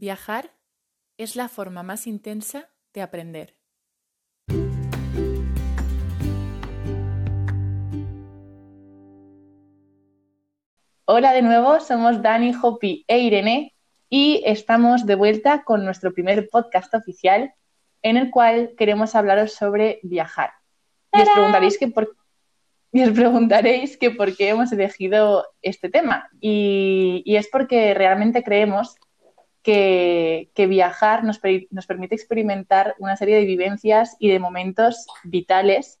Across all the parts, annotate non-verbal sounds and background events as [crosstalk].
Viajar es la forma más intensa de aprender. Hola de nuevo, somos Dani, Hopi e Irene y estamos de vuelta con nuestro primer podcast oficial en el cual queremos hablaros sobre viajar. Y os preguntaréis que por, y os preguntaréis que por qué hemos elegido este tema. Y, y es porque realmente creemos que, viajar nos, nos, permite experimentar una serie de vivencias y de momentos vitales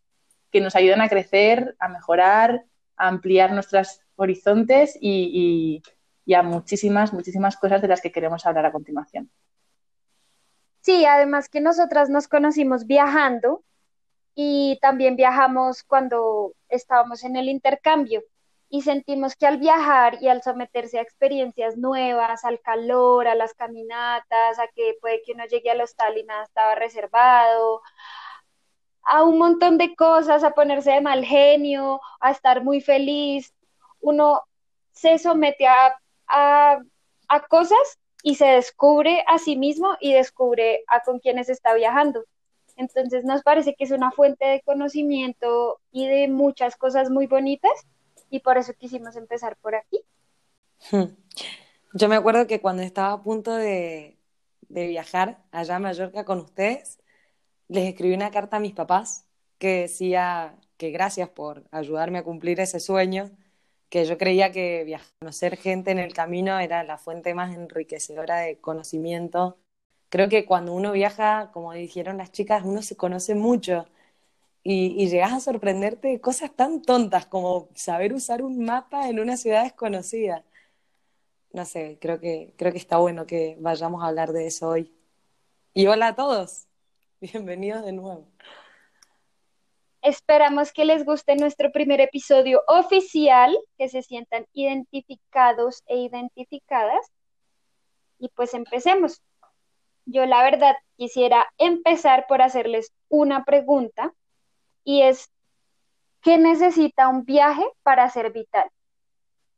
que nos ayudan a crecer, a mejorar, a ampliar nuestros horizontes y, y, a muchísimas, muchísimas cosas de las que queremos hablar a continuación. Sí, además que nosotras nos conocimos viajando y también viajamos cuando estábamos en el intercambio y sentimos que al viajar y al someterse a experiencias nuevas, al calor, a las caminatas, a que puede que uno llegue al hostal y nada estaba reservado, a un montón de cosas, a ponerse de mal genio, a estar muy feliz, uno se somete a, a, cosas y se descubre a sí mismo y descubre a con quienes está viajando. Entonces nos parece que es una fuente de conocimiento y de muchas cosas muy bonitas y por eso quisimos empezar por aquí. Yo me acuerdo que cuando estaba a punto de, viajar allá a Mallorca con ustedes, les escribí una carta a mis papás que decía que gracias por ayudarme a cumplir ese sueño, que yo creía que viajar, conocer gente en el camino era la fuente más enriquecedora de conocimiento. Creo que cuando uno viaja, como dijeron las chicas, uno se conoce mucho y, llegas a sorprenderte de cosas tan tontas como saber usar un mapa en una ciudad desconocida. No sé, creo que, creo que está bueno que vayamos a hablar de eso hoy. Y hola a todos, bienvenidos de nuevo. Esperamos que les guste nuestro primer episodio oficial, que se sientan identificados e identificadas. Y pues empecemos. Yo la verdad quisiera empezar por hacerles una pregunta y es, ¿qué necesita un viaje para ser vital?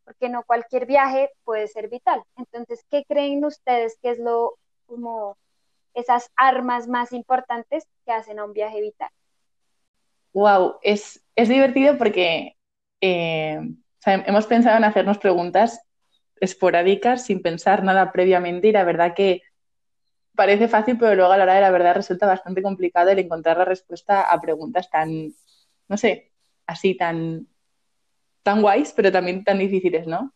Porque no cualquier viaje puede ser vital. Entonces, ¿qué creen ustedes que es lo como esas armas más importantes que hacen a un viaje vital? Wow, es, divertido porque eh, hemos pensado en hacernos preguntas esporádicas sin pensar nada previamente y la verdad que parece fácil, pero luego a la hora de la verdad resulta bastante complicado el encontrar la respuesta a preguntas tan, no sé, así tan, tan guays, pero también tan difíciles, ¿no?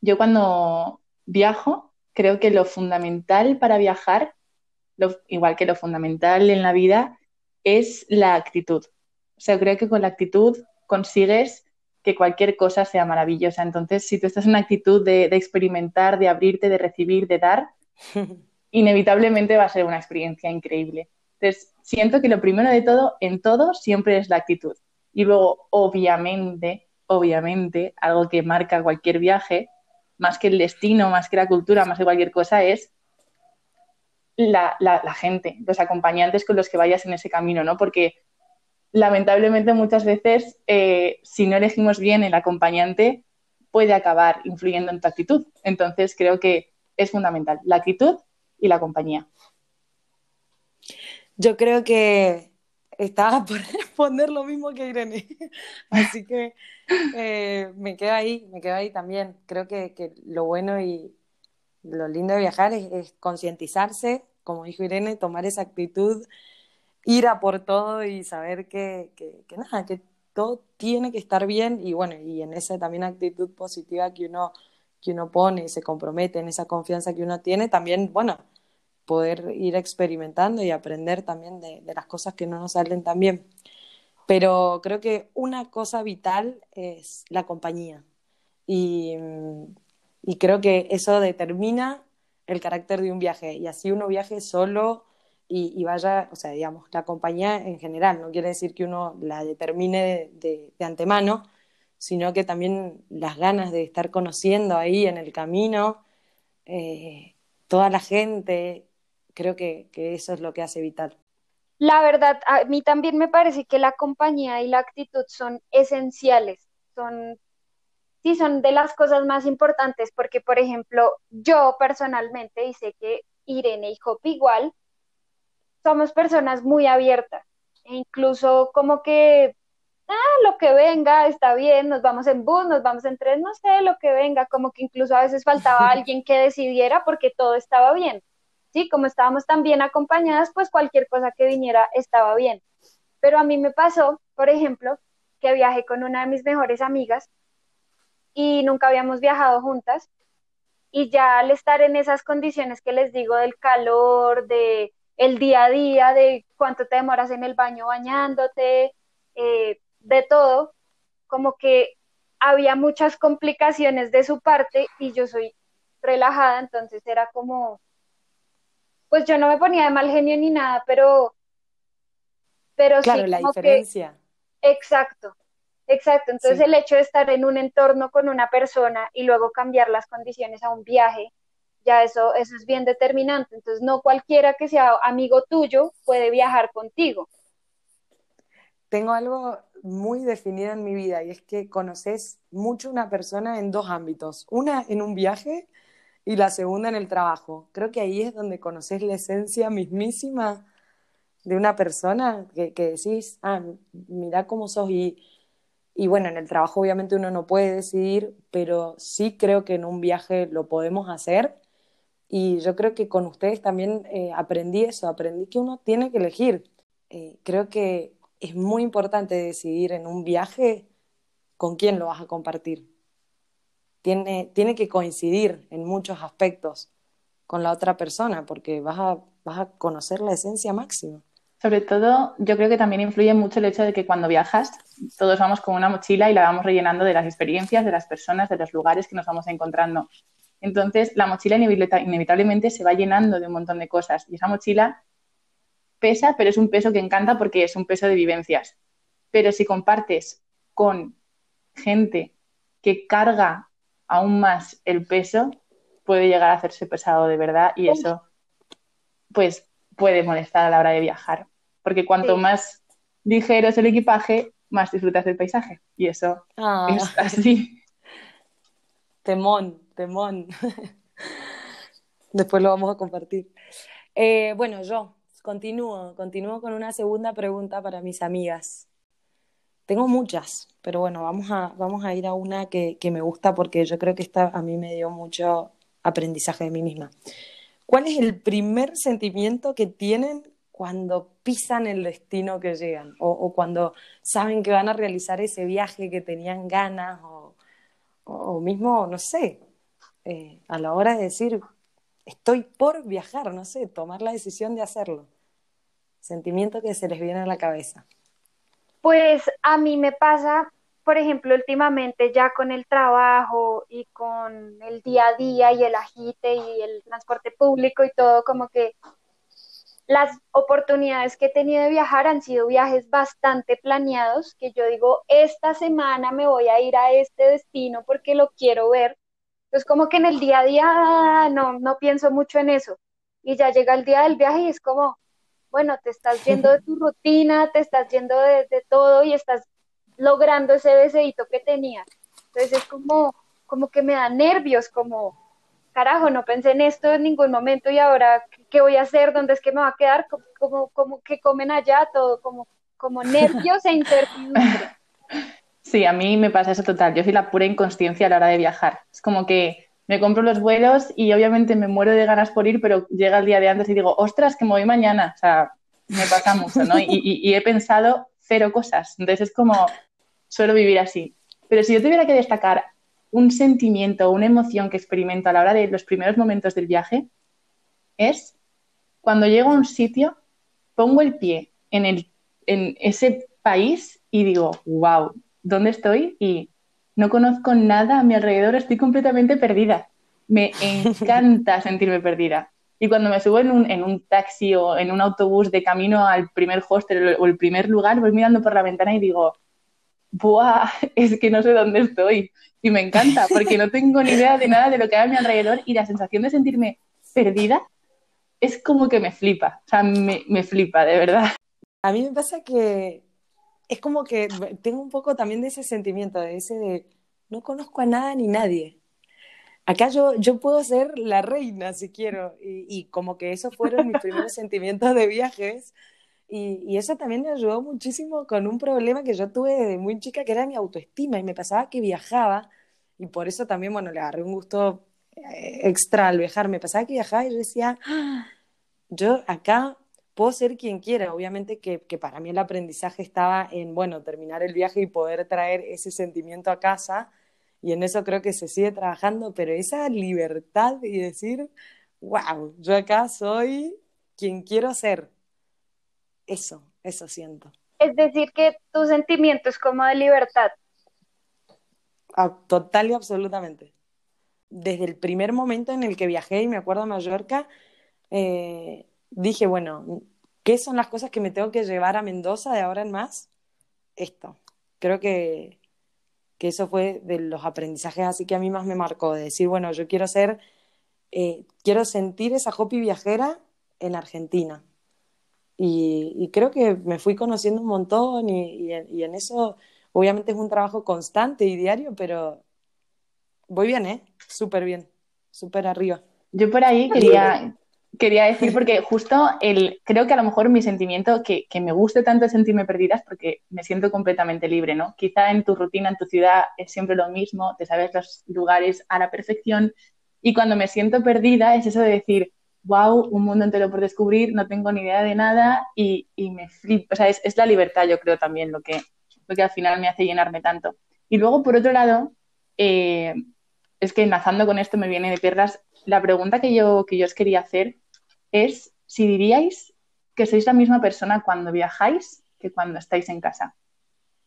Yo cuando viajo, creo que lo fundamental para viajar, igual que lo fundamental en la vida, es la actitud. O sea, creo que con la actitud consigues que cualquier cosa sea maravillosa. Entonces, si tú estás en una actitud de experimentar, de abrirte, de recibir, de dar, [laughs] inevitablemente va a ser una experiencia increíble. Entonces, siento que lo primero de todo, en todo, siempre es la actitud. Y luego, obviamente, obviamente, algo que marca cualquier viaje, más que el destino, más que la cultura, más que cualquier cosa, es la, gente, los acompañantes con los que vayas en ese camino, ¿no? Porque lamentablemente muchas veces, eh, si no elegimos bien el acompañante, puede acabar influyendo en tu actitud. Entonces, creo que es fundamental la actitud y la compañía. Yo creo que estaba [laughs] por responder lo mismo que Irene, [laughs] así que eh, me quedo ahí, me quedo ahí también. Creo que, lo bueno y lo lindo de viajar es, concientizarse, como dijo Irene, tomar esa actitud, ir a por todo y saber que, que, nada, que todo tiene que estar bien y bueno, y en esa también actitud positiva que uno que uno pone y se compromete en esa confianza que uno tiene, también, bueno, poder ir experimentando y aprender también de, las cosas que no nos salen tan bien. Pero creo que una cosa vital es la compañía. Y, y creo que eso determina el carácter de un viaje. Y así uno viaje solo y, vaya, o sea, digamos, la compañía en general, no quiere decir que uno la determine de, de antemano, sino que también las ganas de estar conociendo ahí en el camino, eh, toda la gente, creo que, eso es lo que hace vital. La verdad, a mí también me parece que la compañía y la actitud son esenciales, son sí son de las cosas más importantes porque, por ejemplo, yo personalmente, y sé que Irene y Hop igual, somos personas muy abiertas. E incluso como que, ah, lo que venga está bien, nos vamos en bus, nos vamos en tren, no sé, lo que venga, como que incluso a veces faltaba [laughs] alguien que decidiera porque todo estaba bien. Sí, como estábamos tan bien acompañadas, pues cualquier cosa que viniera estaba bien. Pero a mí me pasó, por ejemplo, que viajé con una de mis mejores amigas y nunca habíamos viajado juntas. Y ya al estar en esas condiciones que les digo del calor, de el día a día, de cuánto te demoras en el baño bañándote, eh, de todo, como que había muchas complicaciones de su parte y yo soy relajada, entonces era como, pues yo no me ponía de mal genio ni nada, pero, pero claro, sí, la como que- diferencia. exacto, exacto. Entonces Sí. el hecho de estar en un entorno con una persona y luego cambiar las condiciones a un viaje, ya eso, eso es bien determinante. Entonces no cualquiera que sea amigo tuyo puede viajar contigo. Tengo algo muy definido en mi vida y es que conoces mucho una persona en dos ámbitos. Una en un viaje y la segunda en el trabajo. Creo que ahí es donde conoces la esencia mismísima de una persona que, que decís, ah, mira cómo sos y, y bueno, en el trabajo obviamente uno no puede decidir, pero sí creo que en un viaje lo podemos hacer y yo creo que con ustedes también eh, aprendí eso, aprendí que uno tiene que elegir. Eh, creo que es muy importante decidir en un viaje con quién lo vas a compartir. Tiene, tiene que coincidir en muchos aspectos con la otra persona porque vas a, vas a conocer la esencia máxima. Sobre todo, yo creo que también influye mucho el hecho de que cuando viajas, todos vamos con una mochila y la vamos rellenando de las experiencias, de las personas, de los lugares que nos vamos encontrando. Entonces, la mochila inevita- inevitablemente se va llenando de un montón de cosas y esa mochila pesa, pero es un peso que encanta porque es un peso de vivencias. Pero si compartes con gente que carga aún más el peso, puede llegar a hacerse pesado de verdad y eso, pues, puede molestar a la hora de viajar. Porque cuanto Sí. más ligero es el equipaje, más disfrutas del paisaje. Y eso Ah, es así. [laughs] temón, temón. [laughs] Después lo vamos a compartir. Eh, bueno, yo continúo, continúo con una segunda pregunta para mis amigas. Tengo muchas, pero bueno, vamos a, vamos a ir a una que, que me gusta porque yo creo que esta a mí me dio mucho aprendizaje de mí misma. ¿Cuál es el primer sentimiento que tienen cuando pisan el destino que llegan? O, cuando saben que van a realizar ese viaje que tenían ganas, o, o, o mismo, no sé, eh, a la hora de decir, estoy por viajar, no sé, tomar la decisión de hacerlo. Sentimiento que se les viene a la cabeza. Pues a mí me pasa, por ejemplo, últimamente ya con el trabajo y con el día a día y el agite y el transporte público y todo, como que las oportunidades que he tenido de viajar han sido viajes bastante planeados, que yo digo, esta semana me voy a ir a este destino porque lo quiero ver. Entonces, como que en el día a día no, no pienso mucho en eso. Y ya llega el día del viaje y es como, bueno, te estás yendo de tu rutina, te estás yendo de, todo y estás logrando ese deseito que tenías. Entonces es como, como que me da nervios, como, carajo, no pensé en esto en ningún momento y ahora, ¿qué, voy a hacer? ¿Dónde es que me va a quedar? Como, como, como que comen allá, todo, como, como nervios e incertidumbre. [laughs] Sí, a mí me pasa eso total. Yo soy la pura inconsciencia a la hora de viajar. Es como que me compro los vuelos y obviamente me muero de ganas por ir, pero llega el día de antes y digo, ostras, que me voy mañana. O sea, me pasa mucho, ¿no? Y, he pensado cero cosas. Entonces es como, suelo vivir así. Pero si yo tuviera que destacar un sentimiento o una emoción que experimento a la hora de los primeros momentos del viaje, es cuando llego a un sitio, pongo el pie en, en ese país y digo, wow, ¿dónde estoy? Y no conozco nada a mi alrededor, estoy completamente perdida. Me encanta [laughs] sentirme perdida. Y cuando me subo en un, en un taxi o en un autobús de camino al primer hostel o el primer lugar, voy mirando por la ventana y digo, ¡buah! Es que no sé dónde estoy. Y me encanta, porque no tengo ni idea de nada de lo que hay a mi alrededor y la sensación de sentirme perdida es como que me flipa. O sea, me, me flipa, de verdad. A mí me pasa que es como que tengo un poco también de ese sentimiento, de ese de no conozco a nada ni nadie. Acá yo, yo puedo ser la reina si quiero. Y, y como que esos fueron mis primeros [laughs] sentimientos de viajes. Y, y, eso también me ayudó muchísimo con un problema que yo tuve desde muy chica, que era mi autoestima. Y me pasaba que viajaba, y por eso también, bueno, le agarré un gusto eh, extra al viajar. Me pasaba que viajaba y yo decía, ah, yo acá puedo ser quien quiera. Obviamente que, que, para mí el aprendizaje estaba en, bueno, terminar el viaje y poder traer ese sentimiento a casa. Y en eso creo que se sigue trabajando, pero esa libertad y decir, wow, yo acá soy quien quiero ser eso, eso siento. Es decir, que tu sentimiento es como de libertad. Ah, total y absolutamente. Desde el primer momento en el que viajé y me acuerdo a Mallorca, eh, dije, bueno, ¿qué son las cosas que me tengo que llevar a Mendoza de ahora en más? Esto. Creo que, que eso fue de los aprendizajes así que a mí más me marcó, de decir, bueno, yo quiero ser, eh, quiero sentir esa hopi viajera en Argentina y, y, creo que me fui conociendo un montón y, y, y, en eso obviamente es un trabajo constante y diario, pero voy bien, ¿eh? Súper bien, súper arriba. Yo por ahí quería, quería decir, porque justo el, creo que a lo mejor mi sentimiento, que, que me guste tanto sentirme perdida es porque me siento completamente libre, ¿no? Quizá en tu rutina, en tu ciudad es siempre lo mismo, te sabes los lugares a la perfección y cuando me siento perdida es eso de decir, wow, un mundo entero por descubrir, no tengo ni idea de nada y, y me flipo. O sea, es, es, la libertad, yo creo, también lo que, lo que al final me hace llenarme tanto. Y luego, por otro lado, eh, es que enlazando con esto me viene de piernas, la pregunta que yo, que yo os quería hacer es si diríais que sois la misma persona cuando viajáis que cuando estáis en casa.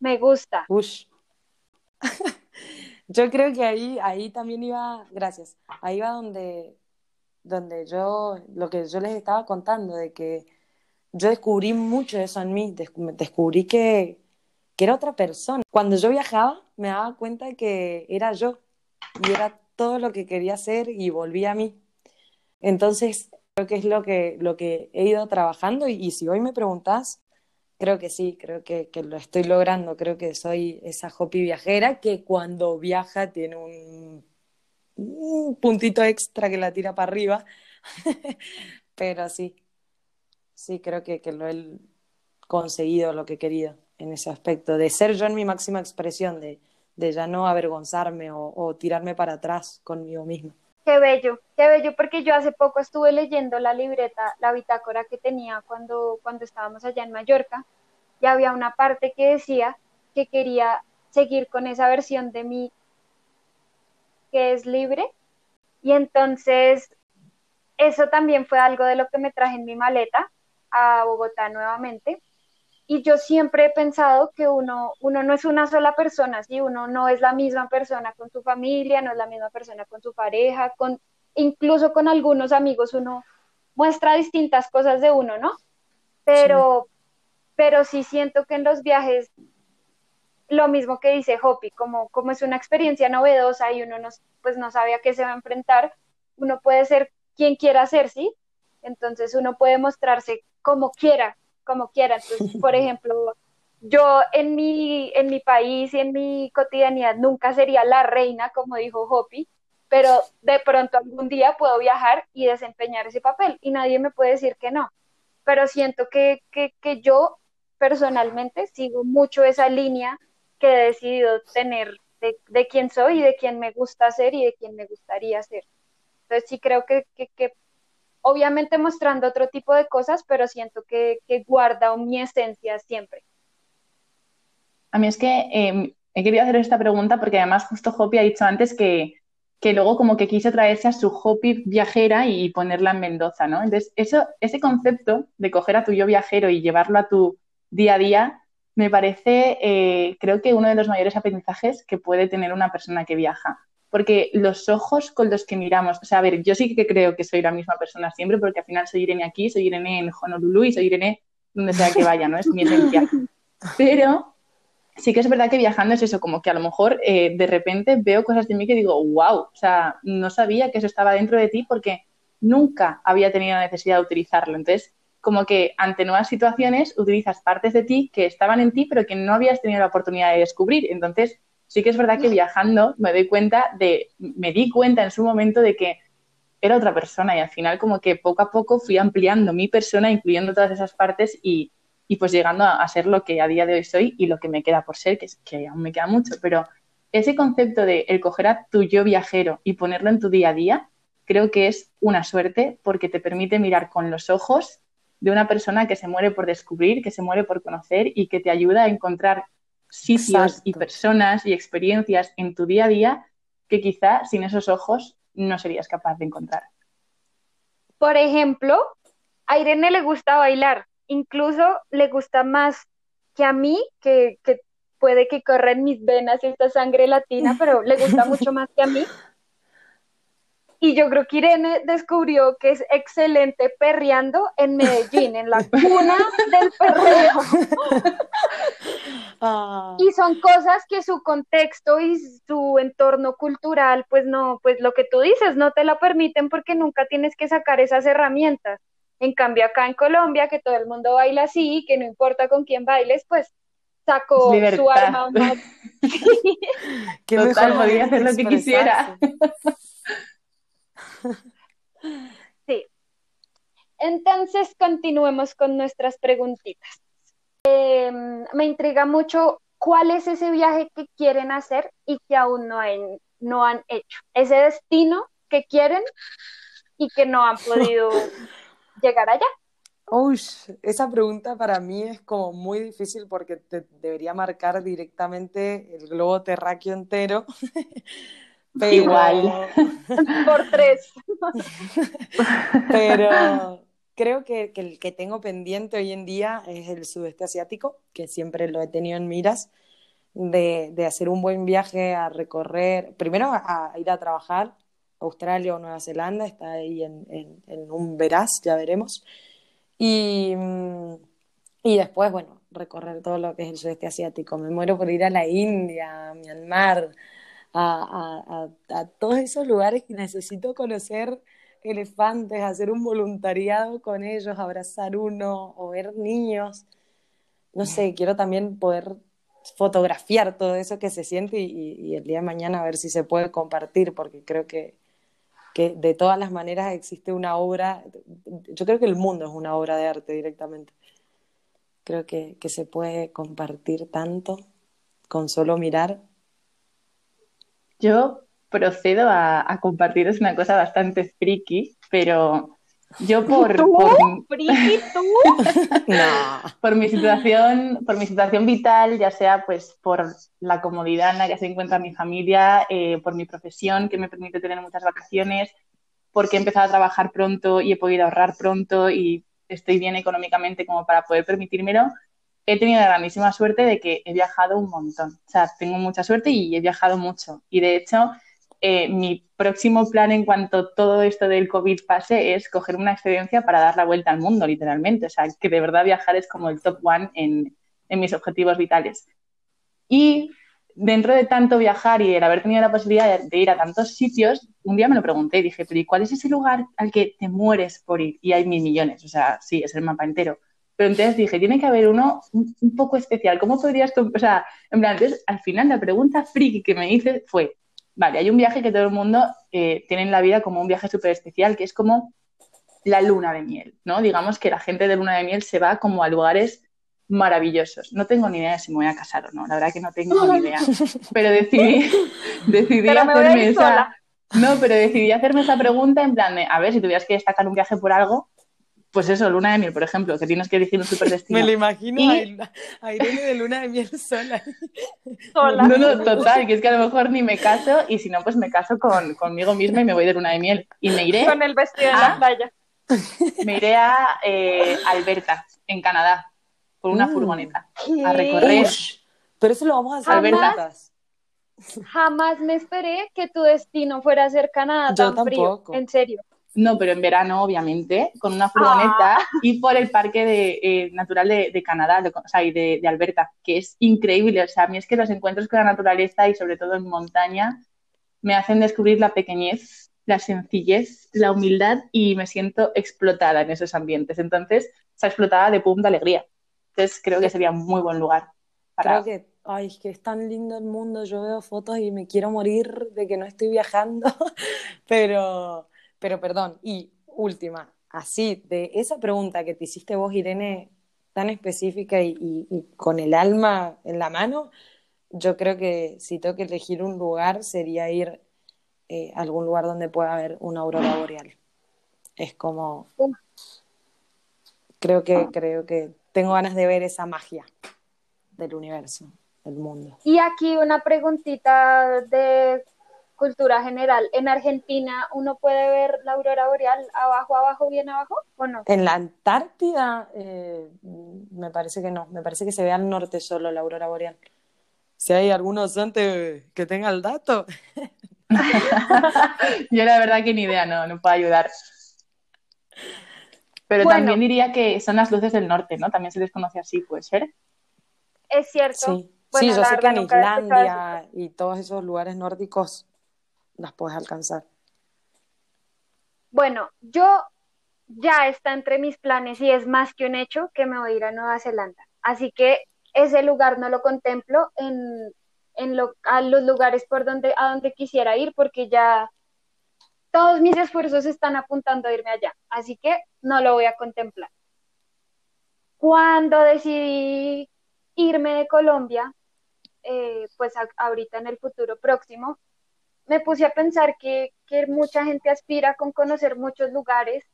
Me gusta. Ush. [laughs] yo creo que ahí, ahí también iba, gracias, ahí va donde donde yo, lo que yo les estaba contando, de que yo descubrí mucho de eso en mí, descubrí que, que era otra persona. Cuando yo viajaba, me daba cuenta de que era yo y era todo lo que quería hacer y volví a mí. Entonces, creo que es lo que, lo que he ido trabajando y, si hoy me preguntas, creo que sí, creo que, lo estoy logrando, creo que soy esa hopi viajera que cuando viaja tiene un un puntito extra que la tira para arriba. [laughs] Pero sí, sí, creo que, que, lo he conseguido lo que he querido en ese aspecto, de ser yo en mi máxima expresión, de, de ya no avergonzarme o, o, tirarme para atrás conmigo misma. Qué bello, qué bello, porque yo hace poco estuve leyendo la libreta, la bitácora que tenía cuando, cuando estábamos allá en Mallorca, y había una parte que decía que quería seguir con esa versión de mí que es libre. Y entonces, eso también fue algo de lo que me traje en mi maleta a Bogotá nuevamente. Y yo siempre he pensado que uno, uno no es una sola persona, ¿sí? uno no es la misma persona con su familia, no es la misma persona con su pareja, con, incluso con algunos amigos uno muestra distintas cosas de uno, ¿no? Pero sí. pero sí siento que en los viajes lo mismo que dice Hopi, como, como es una experiencia novedosa y uno no, pues no sabe a qué se va a enfrentar, uno puede ser quien quiera ser, ¿sí? Entonces uno puede mostrarse como quiera, como quiera. Entonces, por [laughs] ejemplo, yo en mi, en mi país y en mi cotidianidad nunca sería la reina, como dijo Hopi, pero de pronto algún día puedo viajar y desempeñar ese papel y nadie me puede decir que no. Pero siento que, que, que yo personalmente sigo mucho esa línea que he decidido tener de, de, quién soy y de quién me gusta ser y de quién me gustaría ser. Entonces sí creo que, que, que obviamente mostrando otro tipo de cosas, pero siento que, guarda mi esencia siempre. A mí es que eh, he querido hacer esta pregunta porque además justo Hopi ha dicho antes que, luego como que quiso traerse a su Hopi viajera y ponerla en Mendoza, ¿no? Entonces, ese concepto de coger a tu yo viajero y llevarlo a tu día a día me parece, eh, creo que uno de los mayores aprendizajes que puede tener una persona que viaja. Porque los ojos con los que miramos, o sea, a ver, yo sí que creo que soy la misma persona siempre, porque al final soy Irene aquí, soy Irene en Honolulu y soy Irene donde sea que vaya, ¿no? Es mi esencia. [laughs] Pero sí que es verdad que viajando es eso, como que a lo mejor eh, de repente veo cosas de mí que digo, wow, o sea, no sabía que eso estaba dentro de ti porque nunca había tenido necesidad de utilizarlo. Entonces, como que ante nuevas situaciones utilizas partes de ti que estaban en ti pero que no habías tenido la oportunidad de descubrir. Entonces, sí que es verdad que viajando me doy cuenta de, me di cuenta en su momento de que era otra persona y al final como que poco a poco fui ampliando mi persona, incluyendo todas esas partes y, pues llegando a, ser lo que a día de hoy soy y lo que me queda por ser, que, que aún me queda mucho, pero ese concepto de el coger a tu yo viajero y ponerlo en tu día a día, creo que es una suerte porque te permite mirar con los ojos de una persona que se muere por descubrir, que se muere por conocer y que te ayuda a encontrar sitios y personas y experiencias en tu día a día que quizá sin esos ojos no serías capaz de encontrar. Por ejemplo, a Irene le gusta bailar, incluso le gusta más que a mí, que, puede que corra en mis venas esta sangre latina, pero le gusta [laughs] mucho más que a mí. Y yo creo que Irene descubrió que es excelente perreando en Medellín, en la cuna del perreo. [laughs] Ah. Y son cosas que su contexto y su entorno cultural, pues no, pues lo que tú dices, no te la permiten porque nunca tienes que sacar esas herramientas. En cambio, acá en Colombia, que todo el mundo baila así, que no importa con quién bailes, pues sacó su arma más. [laughs] que Total, podía hacer lo que quisiera. Sí. Entonces, continuemos con nuestras preguntitas. Em, me intriga mucho cuál es ese viaje que quieren hacer y que aún no, no han hecho. Ese destino que quieren y que no han podido [laughs] llegar allá. Uy, esa pregunta para mí es como muy difícil porque te debería marcar directamente el globo terráqueo entero. [laughs] Igual. [laughs] Por tres. Pero creo que, el que tengo pendiente hoy en día es el sudeste asiático, que siempre lo he tenido en miras, de, hacer un buen viaje a recorrer, primero a, ir a trabajar, Australia o Nueva Zelanda, está ahí en, un veraz, ya veremos. Y, y después, bueno, recorrer todo lo que es el sudeste asiático. Me muero por ir a la India, a Myanmar, a, todos esos lugares que necesito conocer elefantes, hacer un voluntariado con ellos, abrazar uno o ver niños. No sé, quiero también poder fotografiar todo eso que se siente y, el día de mañana a ver si se puede compartir, porque creo que, que de todas las maneras existe una obra, yo creo que el mundo es una obra de arte directamente. Creo que, que se puede compartir tanto con solo mirar yo procedo a, compartiros una cosa bastante friki, pero yo por, ¿Tú? ¿Friki tú? [laughs] por mi situación, por mi situación vital, ya sea pues por la comodidad en la que se encuentra mi familia, eh, por mi profesión que me permite tener muchas vacaciones, porque he empezado a trabajar pronto y he podido ahorrar pronto y estoy bien económicamente como para poder permitírmelo, he tenido la grandísima suerte de que he viajado un montón. O sea, tengo mucha suerte y he viajado mucho. Y de hecho, eh, mi próximo plan en cuanto todo esto del COVID pase es coger una experiencia para dar la vuelta al mundo, literalmente. O sea, que de verdad viajar es como el top one en, en mis objetivos vitales. Y dentro de tanto viajar y el haber tenido la posibilidad de, ir a tantos sitios, un día me lo pregunté y dije, pero ¿y cuál es ese lugar al que te mueres por ir? Y hay mil millones, o sea, sí, es el mapa entero. Pero entonces dije, tiene que haber uno un, poco especial. ¿Cómo podrías.? O sea, en plan, entonces al final la pregunta friki que me hice fue: vale, hay un viaje que todo el mundo eh, tiene en la vida como un viaje súper especial, que es como la luna de miel, ¿no? Digamos que la gente de luna de miel se va como a lugares maravillosos. No tengo ni idea de si me voy a casar o no, la verdad que no tengo ni idea. Pero decidí, [laughs] decidí hacerme esa. No, pero decidí hacerme esa pregunta en plan de, a ver, si tuvieras que destacar un viaje por algo, pues eso, luna de miel, por ejemplo, que tienes que elegir un super destino. [laughs] Me lo imagino a, Irene de luna de miel sola. sola. No, no, total, que es que a lo mejor ni me caso y si no, pues me caso con, conmigo misma y me voy de luna de miel. Y me iré. Con el vestido de la playa. [laughs] Me iré a eh, Alberta, en Canadá, con una mm. furgoneta, a recorrer. pero eso lo vamos a hacer Alberta. Jamás me esperé que tu destino fuera a ser Canadá tan frío. En serio. No, pero en verano, obviamente, con una furgoneta ah. y por el Parque de, eh, Natural de, Canadá, o sea, y de, Alberta, que es increíble. O sea, a mí es que los encuentros con la naturaleza y sobre todo en montaña me hacen descubrir la pequeñez, la sencillez, la humildad y me siento explotada en esos ambientes. Entonces, esa explotada de pum de alegría. Entonces, creo que sería un muy buen lugar. Creo que ay, es que es tan lindo el mundo, yo veo fotos y me quiero morir de que no estoy viajando, [laughs] pero, pero perdón, y última, así, de esa pregunta que te hiciste vos, Irene, tan específica y, con el alma en la mano, yo creo que si tengo que elegir un lugar sería ir eh, a algún lugar donde pueda haber una aurora boreal. Es como... Creo que, creo que tengo ganas de ver esa magia del universo, del mundo. Y aquí una preguntita de cultura general. ¿En Argentina uno puede ver la aurora boreal abajo, abajo, bien abajo o no? En la Antártida eh, me parece que no, me parece que se ve al norte solo la aurora boreal. Si hay algunos antes que tenga el dato. [laughs] Yo la verdad que ni idea, no, no puedo ayudar. Pero también diría que son las luces del norte, ¿no? También se les conoce así, puede ser. Es cierto. Sí, sí yo sé que en Islandia y todos esos lugares nórdicos las puedes alcanzar. Bueno, yo ya está entre mis planes y es más que un hecho que me voy a ir a Nueva Zelanda. Así que ese lugar no lo contemplo en, en a los lugares por donde, a donde quisiera ir porque ya todos mis esfuerzos están apuntando a irme allá. Así que no lo voy a contemplar. Cuando decidí irme de Colombia, eh, pues ahorita en el futuro próximo, me puse a pensar que, mucha gente aspira con conocer muchos lugares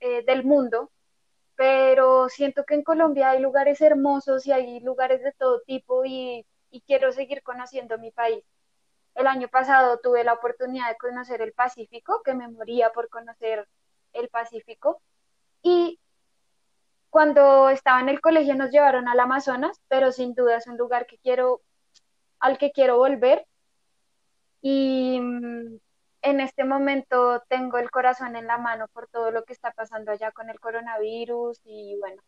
eh, del mundo, pero siento que en Colombia hay lugares hermosos y hay lugares de todo tipo y, y quiero seguir conociendo mi país. El año pasado tuve la oportunidad de conocer el Pacífico, que me moría por conocer el Pacífico, y cuando estaba en el colegio nos llevaron al Amazonas, pero sin duda es un lugar que quiero, al que quiero volver y mm, en este momento tengo el corazón en la mano por todo lo que está pasando allá con el coronavirus y bueno,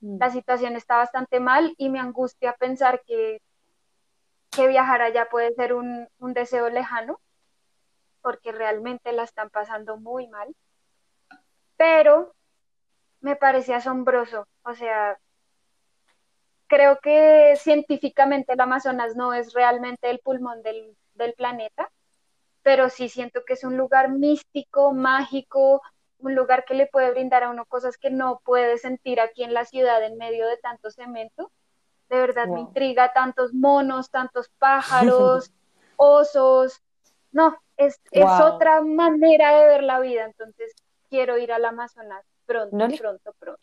mm. la situación está bastante mal y me angustia pensar que, que viajar allá puede ser un, un deseo lejano, porque realmente la están pasando muy mal. Pero me parece asombroso, o sea, creo que científicamente el Amazonas no es realmente el pulmón del, del planeta, pero sí siento que es un lugar místico, mágico, un lugar que le puede brindar a uno cosas que no puede sentir aquí en la ciudad en medio de tanto cemento. De verdad me intriga tantos monos, tantos [laughs] pájaros, osos. No, es, es, otra manera de ver la vida. Entonces quiero ir al Amazonas pronto, pronto, pronto.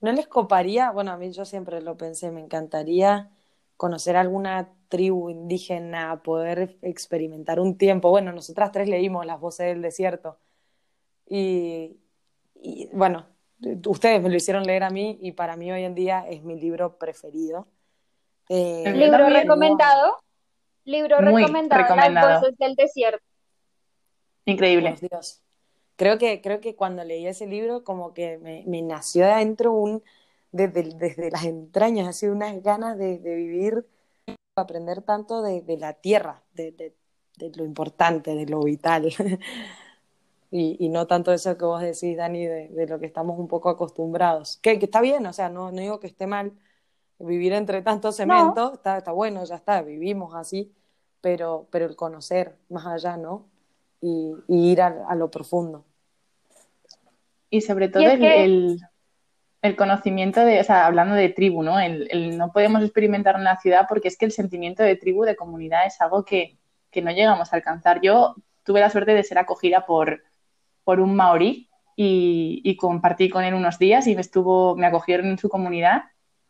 ¿No les coparía? Bueno, a mí yo siempre lo pensé, me encantaría conocer alguna tribu indígena, poder experimentar un tiempo. Bueno, nosotras tres leímos Las voces del desierto y, bueno, ustedes me lo hicieron leer a mí y para mí hoy en día es mi libro preferido. Eh, ¿Libro recomendado? Libro recomendado, Las voces del desierto. Increíble. Dios. Creo que, creo que cuando leí ese libro como que me, me nació de adentro un desde, las entrañas, ha sido unas ganas de, vivir, aprender tanto de, la tierra, de, lo importante, de lo vital. [laughs] y, no tanto eso que vos decís, Dani, de, lo que estamos un poco acostumbrados. Que, está bien, o sea, no, no, digo que esté mal vivir entre tantos cementos, está, está bueno, ya está, vivimos así, pero, pero el conocer más allá, ¿no? Y, ir a, lo profundo. Y sobre todo el, el conocimiento de, o sea, hablando de tribu, ¿no? El, no podemos experimentar en la ciudad porque es que el sentimiento de tribu, de comunidad, es algo que, no llegamos a alcanzar. Yo tuve la suerte de ser acogida por, por un maorí y, compartí con él unos días y me, estuvo, me acogieron en su comunidad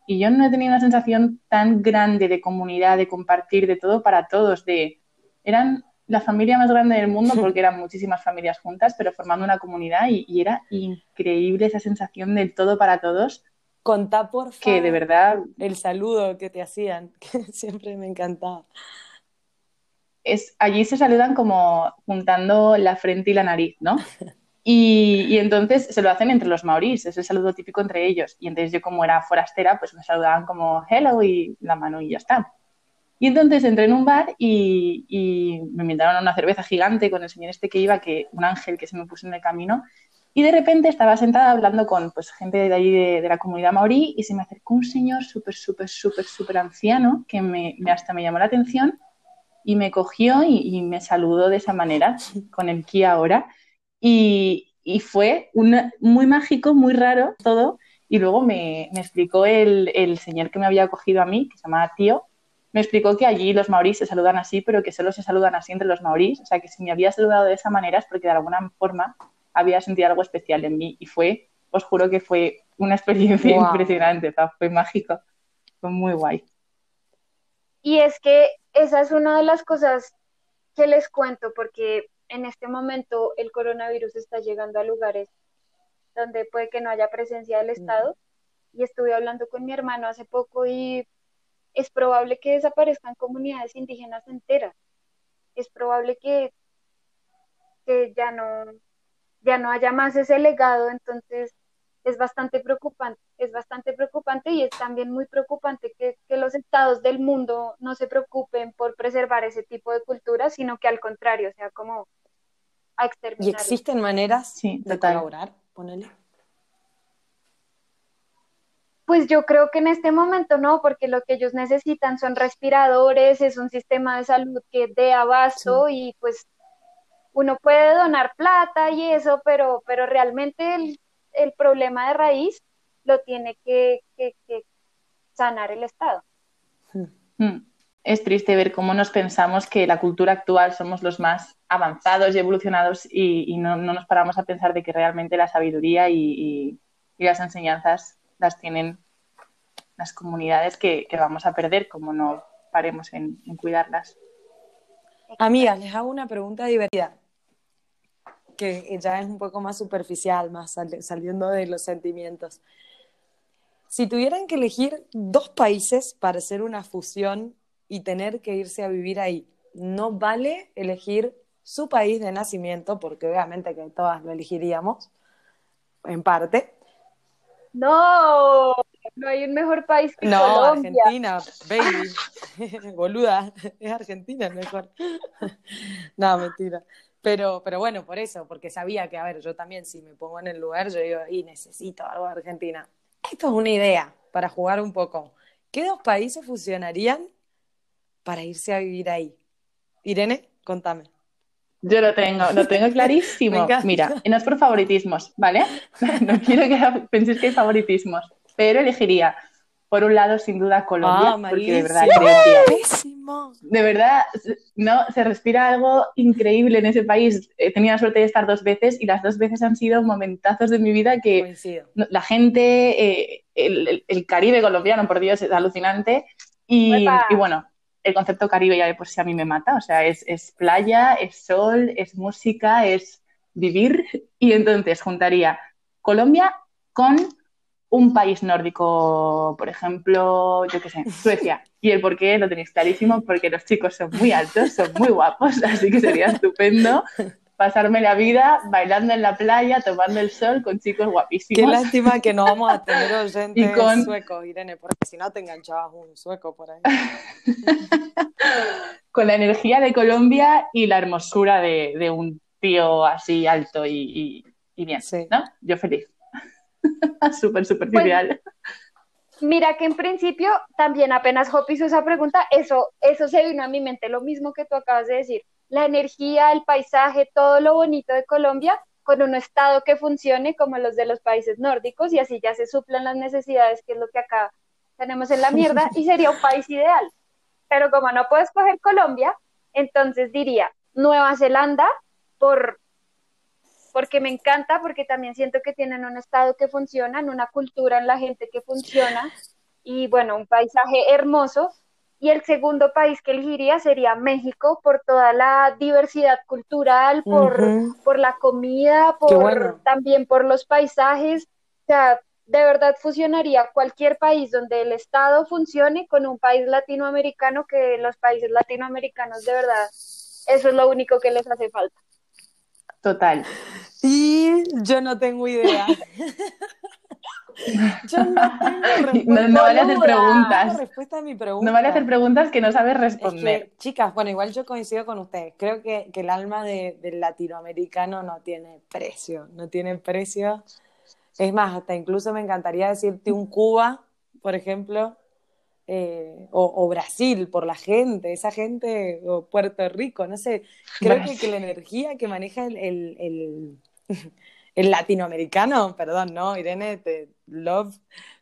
y yo no he tenido una sensación tan grande de comunidad, de compartir, de todo para todos, de eran la familia más grande del mundo porque eran muchísimas familias juntas, pero formando una comunidad y, era increíble esa sensación del todo para todos. Contá por favor que de verdad el saludo que te hacían, [laughs] que siempre me encantaba. Es, allí se saludan como juntando la frente y la nariz, ¿no? [laughs] Y, y, entonces se lo hacen entre los maorís, es el saludo típico entre ellos. Y entonces yo como era forastera, pues me saludaban como hello y la mano y ya está. Y entonces entré en un bar y, me invitaron a una cerveza gigante con el señor este que iba, que un ángel que se me puso en el camino. Y de repente estaba sentada hablando con pues, gente de allí de, la comunidad maorí y se me acercó un señor súper, súper, súper, súper anciano que me, hasta me llamó la atención y me cogió y, me saludó de esa manera, con el ki ahora. Y, fue muy mágico, muy raro todo. Y luego me, me explicó el, el, señor que me había cogido a mí, que se llamaba Tío, me explicó que allí los maorís se saludan así, pero que solo se saludan así entre los maorís. O sea, que si me había saludado de esa manera es porque de alguna forma había sentido algo especial en mí. Y fue, os juro que fue una experiencia impresionante, fue mágico, fue muy guay. Y es que esa es una de las cosas que les cuento, porque en este momento el coronavirus está llegando a lugares donde puede que no haya presencia del Estado. Y estuve hablando con mi hermano hace poco y es probable que desaparezcan comunidades indígenas enteras. Es probable que, que ya, no, ya no haya más ese legado, entonces es bastante preocupante, es bastante preocupante y es también muy preocupante que, que, los estados del mundo no se preocupen por preservar ese tipo de cultura, sino que al contrario, sea como a exterminar. ¿Y existen maneras de colaborar? Ponele. Pues yo creo que en este momento no, porque lo que ellos necesitan son respiradores, es un sistema de salud que dé abasto y pues uno puede donar plata y eso, pero, pero realmente el, el problema de raíz lo tiene que, sanar el Estado. Hmm. Es triste ver cómo nos pensamos que la cultura actual somos los más avanzados y evolucionados y, no, nos paramos a pensar de que realmente la sabiduría y, y las enseñanzas las tienen las comunidades que, vamos a perder como no paremos en, cuidarlas. Amigas, les hago una pregunta divertida, que ya es un poco más superficial, más saliendo de los sentimientos. Si tuvieran que elegir dos países para hacer una fusión y tener que irse a vivir ahí, no vale elegir su país de nacimiento, porque obviamente que todas lo elegiríamos, en parte, no, no hay un mejor país que no, Argentina, [laughs] baby. [laughs] Boluda, es Argentina el mejor. [laughs] no, mentira. Pero, pero bueno, por eso, porque sabía que, a ver, yo también si me pongo en el lugar, yo digo, y necesito algo de Argentina. Esto es una idea para jugar un poco. ¿Qué dos países fusionarían para irse a vivir ahí? Irene, contame. Yo lo tengo, lo tengo clarísimo. Mira, no es por favoritismos, ¿vale? No quiero que penséis que hay favoritismos, pero elegiría, por un lado, sin duda, Colombia, ah, porque de verdad de verdad, no, se respira algo increíble en ese país. He tenido la suerte de estar dos veces y las dos veces han sido momentazos de mi vida que la gente, eh, el, Caribe colombiano, por Dios, es alucinante. y bueno, el concepto caribe ya de por sí a mí me mata, o sea, es, playa, es sol, es música, es vivir. Y entonces juntaría Colombia con un país nórdico, por ejemplo, yo qué sé, Suecia. Y el por qué lo tenéis clarísimo, porque los chicos son muy altos, son muy guapos, [laughs] así que sería estupendo pasarme la vida bailando en la playa, tomando el sol con chicos guapísimos. Qué lástima que no vamos a tener [laughs] oyentes con... suecos, Irene, porque si no te enganchabas un sueco por ahí. [laughs] con la energía de Colombia y la hermosura de, un tío así alto y, bien, ¿no? Yo feliz. [laughs] súper superficial. Mira que en principio también apenas Hop hizo esa pregunta, eso, eso se vino a mi mente, lo mismo que tú acabas de decir la energía, el paisaje, todo lo bonito de Colombia con un estado que funcione como los de los países nórdicos y así ya se suplan las necesidades, que es lo que acá tenemos en la mierda, y sería un país ideal. Pero como no puedo escoger Colombia, entonces diría Nueva Zelanda por porque me encanta, porque también siento que tienen un estado que funciona, una cultura en la gente que funciona y bueno, un paisaje hermoso y el segundo país que elegiría sería México por toda la diversidad cultural, por, por la comida, por también por los paisajes. O sea, de verdad fusionaría cualquier país donde el Estado funcione con un país latinoamericano, que los países latinoamericanos de verdad, eso es lo único que les hace falta. Total. Y yo no tengo idea. [laughs] Yo no tengo respuesta. No, no vale hacer preguntas. No tengo respuesta a mi pregunta. No vale hacer preguntas que no sabes Es responder. que, chicas, bueno, igual yo coincido con ustedes. Creo que, que el alma de- del latinoamericano no tiene precio, no tiene precio. Es más, hasta incluso me encantaría decirte un Cuba, por ejemplo, eh, o, o Brasil, por la gente, esa gente, o Puerto Rico, no sé. Creo que, la energía que maneja el, el, el- [laughs] el latinoamericano, perdón, no, Irene, te love,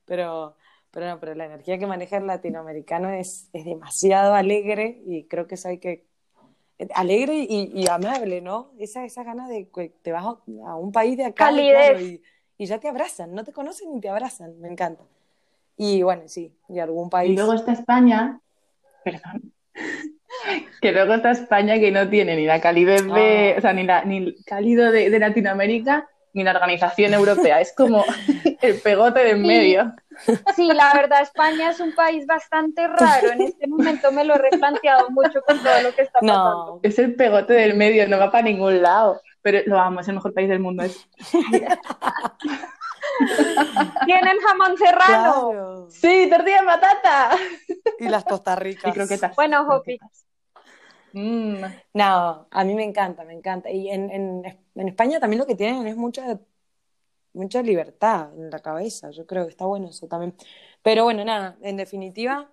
pero, pero no, pero la energía que maneja el latinoamericano es, es demasiado alegre y creo que eso hay que alegre y, y amable, ¿no? Esa, esa gana de que te vas a, un país de acá Calidez. claro, y, y ya te abrazan, no te conocen ni te abrazan, me encanta. Y bueno, sí, y algún país. Y luego está España, perdón, [laughs] que luego está España que no tiene ni la calidez de, Ah. o sea, ni, la, ni el cálido de, de Latinoamérica, ni la organización europea. Es como [laughs] el pegote de en Sí. medio. Sí, la verdad, España es un país bastante raro. En este momento me lo he replanteado mucho con todo lo que está pasando. no, Es el pegote del medio, no va para ningún lado. Pero lo amo, es el mejor país del mundo. [laughs] [laughs] Tienen jamón serrano. claro. Sí, tortilla de patata. Y las tostarricas. [laughs] Y croquetas. Bueno, Jopi. Mm. No, a mí me encanta, me encanta. Y en, en, en España también lo que tienen es mucha, mucha libertad en la cabeza. Yo creo que está bueno eso también. Pero bueno, nada, en definitiva,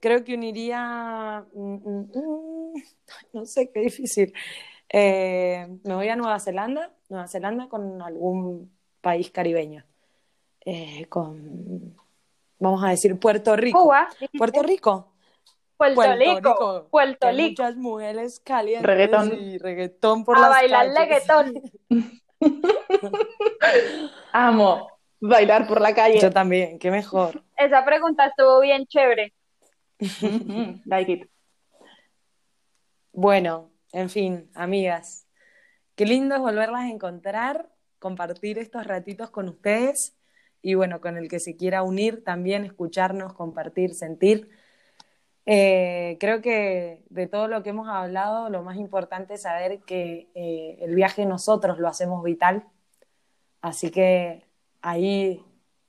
creo que uniría. mm, mm, mm, [laughs] no sé, qué difícil. Eh, me voy a Nueva Zelanda, Nueva Zelanda con algún país caribeño. Eh, con, vamos a decir, Puerto Rico. Cuba. Puerto Rico. Puerto Puerto Rico. Rico. Puerto Rico. muchas mujeres calientes Reggaetón. y reggaetón por A las bailar calles. reggaetón. [laughs] Amo bailar por la calle. Yo también, qué mejor. Esa pregunta estuvo bien chévere. [laughs] Like it. Bueno, en fin, amigas, qué lindo es volverlas a encontrar, compartir estos ratitos con ustedes y bueno, con el que se quiera unir también, escucharnos, compartir, sentir. Eh, creo que de todo lo que hemos hablado, lo más importante es saber que eh, el viaje nosotros lo hacemos vital. Así que ahí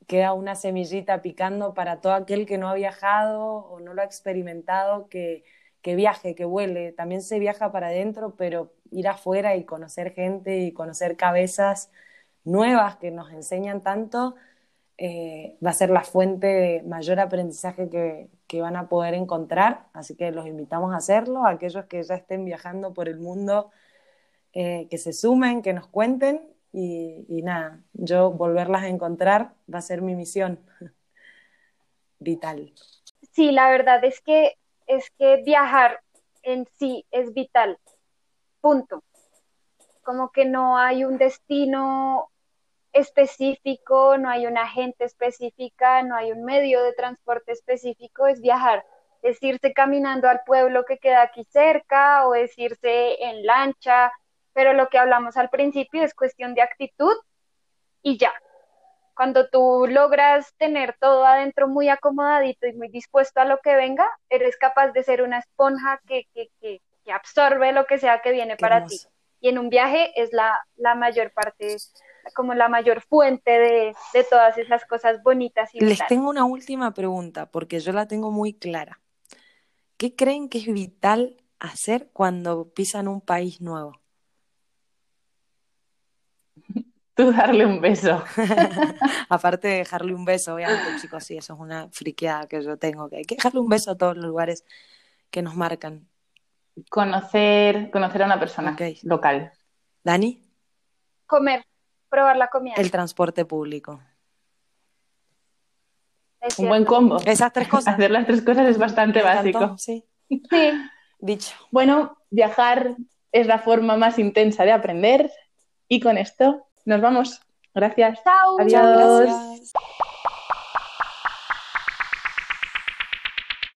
queda una semillita picando para todo aquel que no ha viajado o no lo ha experimentado, que, que viaje, que vuele. También se viaja para adentro, pero ir afuera y conocer gente y conocer cabezas nuevas que nos enseñan tanto, eh, va a ser la fuente de mayor aprendizaje que, que van a poder encontrar. Así que los invitamos a hacerlo, aquellos que ya estén viajando por el mundo, eh, que se sumen, que nos cuenten y, y nada, yo volverlas a encontrar va a ser mi misión [laughs] vital. Sí, la verdad es que es que viajar en sí es vital. Punto. Como que no hay un destino específico, no hay una gente específica, no hay un medio de transporte específico, es viajar. Es irse caminando al pueblo que queda aquí cerca o es irse en lancha, pero lo que hablamos al principio es cuestión de actitud y ya. Cuando tú logras tener todo adentro muy acomodadito y muy dispuesto a lo que venga, eres capaz de ser una esponja que, que, que, que absorbe lo que sea que viene Qué para hermoso. ti. Y en un viaje es la, la mayor parte, como la mayor fuente de, de todas esas cosas bonitas y Les vitales. tengo una última pregunta, porque yo la tengo muy clara. ¿Qué creen que es vital hacer cuando pisan un país nuevo? [laughs] Tú darle un beso. [laughs] Aparte de dejarle un beso, obviamente, chicos, sí, eso es una friqueada que yo tengo, que hay que dejarle un beso a todos los lugares que nos marcan. Conocer, conocer a una persona local. Dani, Comer, probar la comida. el transporte público. es Un buen combo. Esas tres cosas. Hacer las tres cosas es bastante básico. Sí, Sí, dicho. Bueno, viajar es la forma más intensa de aprender y con esto nos vamos. Gracias. chao. Adiós. Chao, gracias.